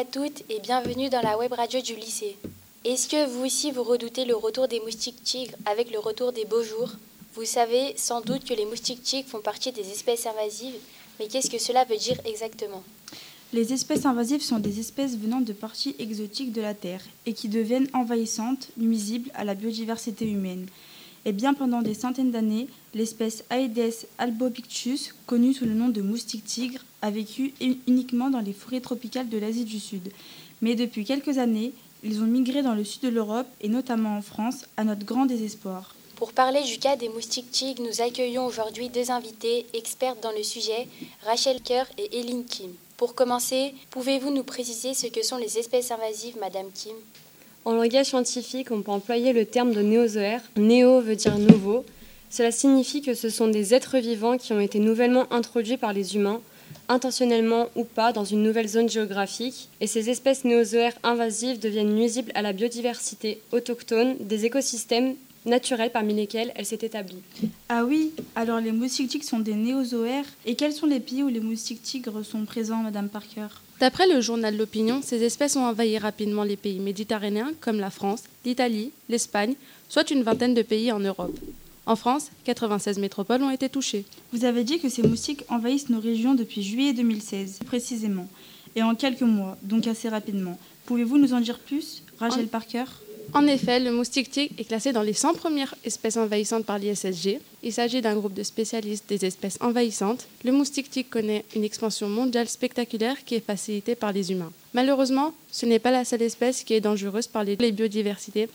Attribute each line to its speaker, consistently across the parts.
Speaker 1: À toutes et bienvenue dans la web radio du lycée. Est-ce que vous aussi vous redoutez le retour des moustiques tigres avec le retour des beaux jours? Vous savez sans doute que les moustiques tigres font partie des espèces invasives, mais qu'est-ce que cela veut dire exactement?
Speaker 2: Les espèces invasives sont des espèces venant de parties exotiques de la Terre et qui deviennent envahissantes, nuisibles à la biodiversité humaine. Et bien pendant des centaines d'années, l'espèce Aedes albopictus, connue sous le nom de moustique tigre, a vécu uniquement dans les forêts tropicales de l'Asie du Sud. Mais depuis quelques années, ils ont migré dans le sud de l'Europe et notamment en France, à notre grand désespoir.
Speaker 1: Pour parler du cas des moustiques tigres, nous accueillons aujourd'hui deux invités expertes dans le sujet, Rachel Kerr et Eline Kim. Pour commencer, pouvez-vous nous préciser ce que sont les espèces invasives, Madame Kim?
Speaker 3: En langage scientifique, on peut employer le terme de néozoaire. Néo veut dire nouveau. Cela signifie que ce sont des êtres vivants qui ont été nouvellement introduits par les humains intentionnellement ou pas, dans une nouvelle zone géographique, et ces espèces néozoaires invasives deviennent nuisibles à la biodiversité autochtone des écosystèmes naturels parmi lesquels elles s'est établie.
Speaker 2: Ah oui, alors les moustiques tigres sont des néozoaires. Et quels sont les pays où les moustiques tigres sont présents, Madame Parker?
Speaker 4: D'après le journal L'Opinion, ces espèces ont envahi rapidement les pays méditerranéens comme la France, l'Italie, l'Espagne, soit une vingtaine de pays en Europe. En France, 96 métropoles ont été touchées.
Speaker 2: Vous avez dit que ces moustiques envahissent nos régions depuis juillet 2016, précisément, et en quelques mois, donc assez rapidement. Pouvez-vous nous en dire plus, Rachel Parker?
Speaker 4: En effet, le moustique tigre est classé dans les 100 premières espèces envahissantes par l'ISSG. Il s'agit d'un groupe de spécialistes des espèces envahissantes. Le moustique tigre connaît une expansion mondiale spectaculaire qui est facilitée par les humains. Malheureusement, ce n'est pas la seule espèce qui est dangereuse par les biodiversités.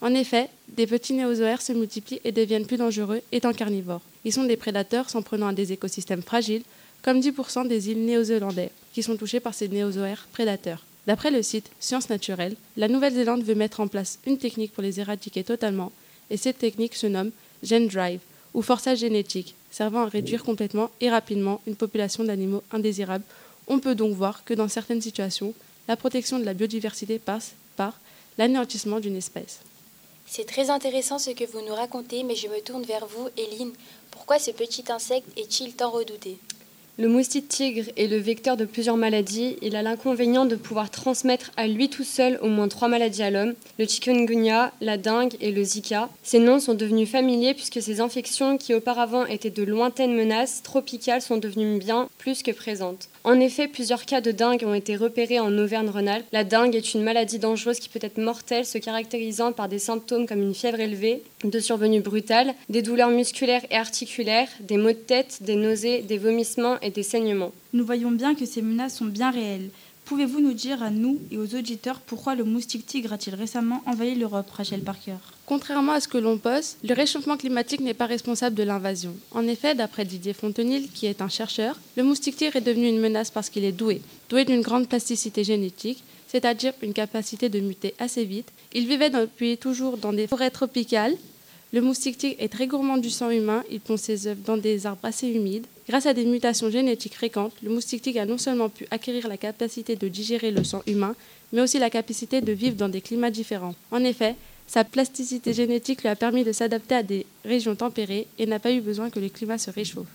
Speaker 4: En effet, des petits néozoaires se multiplient et deviennent plus dangereux étant carnivores. Ils sont des prédateurs s'en prenant à des écosystèmes fragiles, comme 10% des îles néo-zélandais, qui sont touchés par ces néozoaires prédateurs. D'après le site Sciences Naturelles, la Nouvelle-Zélande veut mettre en place une technique pour les éradiquer totalement, et cette technique se nomme Gen Drive, ou forçage génétique, servant à réduire complètement et rapidement une population d'animaux indésirables. On peut donc voir que dans certaines situations, la protection de la biodiversité passe par l'anéantissement d'une espèce.
Speaker 1: C'est très intéressant ce que vous nous racontez, mais je me tourne vers vous, Eline. Pourquoi ce petit insecte est-il tant redouté?
Speaker 3: Le moustique tigre est le vecteur de plusieurs maladies. Il a l'inconvénient de pouvoir transmettre à lui tout seul au moins trois maladies à l'homme le chikungunya, la dengue et le zika. Ces noms sont devenus familiers puisque ces infections, qui auparavant étaient de lointaines menaces tropicales, sont devenues bien plus que présentes. En effet, plusieurs cas de dengue ont été repérés en Auvergne-Rhône-Alpes. La dengue est une maladie dangereuse qui peut être mortelle, se caractérisant par des symptômes comme une fièvre élevée, de survenue brutale, des douleurs musculaires et articulaires, des maux de tête, des nausées, des vomissements et des saignements.
Speaker 2: Nous voyons bien que ces menaces sont bien réelles. Pouvez-vous nous dire à nous et aux auditeurs pourquoi le moustique tigre a-t-il récemment envahi l'Europe, Rachel Parker?
Speaker 4: Contrairement à ce que l'on pense, le réchauffement climatique n'est pas responsable de l'invasion. En effet, d'après Didier Fontenil, qui est un chercheur, le moustique tigre est devenu une menace parce qu'il est doué, doué d'une grande plasticité génétique, c'est-à-dire une capacité de muter assez vite. Il vivait depuis toujours dans des forêts tropicales. Le moustique est très gourmand du sang humain, il pond ses œufs dans des arbres assez humides. Grâce à des mutations génétiques fréquentes, le moustique a non seulement pu acquérir la capacité de digérer le sang humain, mais aussi la capacité de vivre dans des climats différents. En effet, sa plasticité génétique lui a permis de s'adapter à des régions tempérées et n'a pas eu besoin que le climat se réchauffe.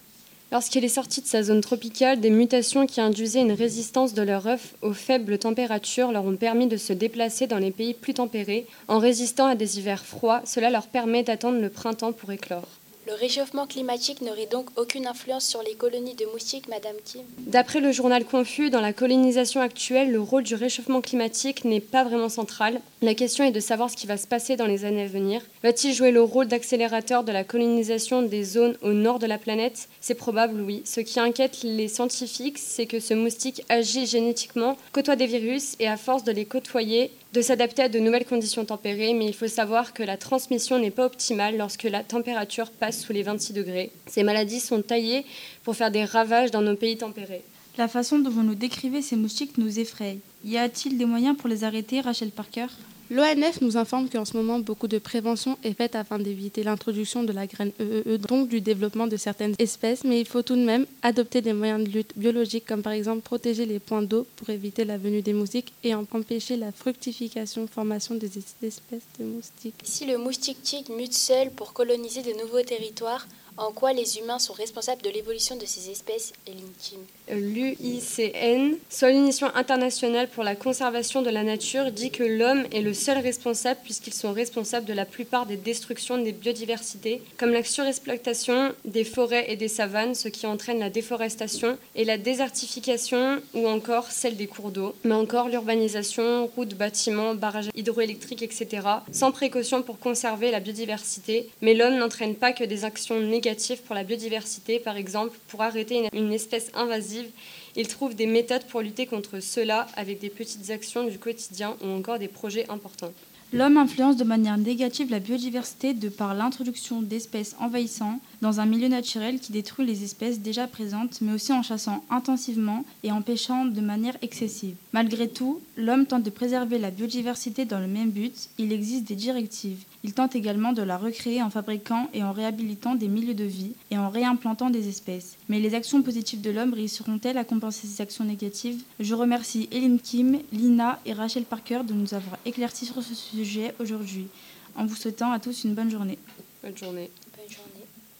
Speaker 3: Lorsqu'il est sorti de sa zone tropicale, des mutations qui induisaient une résistance de leur œuf aux faibles températures leur ont permis de se déplacer dans les pays plus tempérés. En résistant à des hivers froids, cela leur permet d'attendre le printemps pour éclore.
Speaker 1: Le réchauffement climatique n'aurait donc aucune influence sur les colonies de moustiques, Madame Kim
Speaker 3: D'après le journal Confus, dans la colonisation actuelle, le rôle du réchauffement climatique n'est pas vraiment central. La question est de savoir ce qui va se passer dans les années à venir. Va-t-il jouer le rôle d'accélérateur de la colonisation des zones au nord de la planète? C'est probable, oui. Ce qui inquiète les scientifiques, c'est que ce moustique agit génétiquement, côtoie des virus et à force de les côtoyer, de s'adapter à de nouvelles conditions tempérées, mais il faut savoir que la transmission n'est pas optimale lorsque la température passe sous les 26 degrés. Ces maladies sont taillées pour faire des ravages dans nos pays tempérés.
Speaker 2: La façon dont vous nous décrivez ces moustiques nous effraie. Y a-t-il des moyens pour les arrêter, Rachel Parker?
Speaker 4: L'ONF nous informe qu'en ce moment, beaucoup de prévention est faite afin d'éviter l'introduction de la graine EEE, donc du développement de certaines espèces, mais il faut tout de même adopter des moyens de lutte biologiques, comme par exemple protéger les points d'eau pour éviter la venue des moustiques et empêcher la fructification, formation des espèces de moustiques.
Speaker 1: Si le moustique tigre mute seul pour coloniser de nouveaux territoires, En quoi les humains sont responsables de l'évolution de ces espèces et l'intime?
Speaker 3: L'UICN, union internationale pour la conservation de la nature, dit que l'homme est le seul responsable puisqu'ils sont responsables de la plupart des destructions des biodiversités, comme la surexploitation des forêts et des savanes, ce qui entraîne la déforestation et la désertification ou encore celle des cours d'eau, mais encore l'urbanisation, routes, bâtiments, barrages hydroélectriques, etc., sans précaution pour conserver la biodiversité. Mais l'homme n'entraîne pas que des actions négatives pour la biodiversité, par exemple, pour arrêter une espèce invasive, il trouve des méthodes pour lutter contre cela avec des petites actions du quotidien ou encore des projets importants.
Speaker 2: L'homme influence de manière négative la biodiversité de par l'introduction d'espèces envahissantes dans un milieu naturel qui détruit les espèces déjà présentes, mais aussi en chassant intensivement et en pêchant de manière excessive. Malgré tout, l'homme tente de préserver la biodiversité dans le même but. Il existe des directives. Il tente également de la recréer en fabriquant et en réhabilitant des milieux de vie et en réimplantant des espèces. Mais les actions positives de l'homme réussiront-elles à compenser ces actions négatives Je remercie Eline Kim, Lina et Rachel Parker de nous avoir éclaircis sur ce sujet aujourd'hui, en vous souhaitant à tous une bonne journée.
Speaker 3: Bonne journée.
Speaker 1: Bonne journée.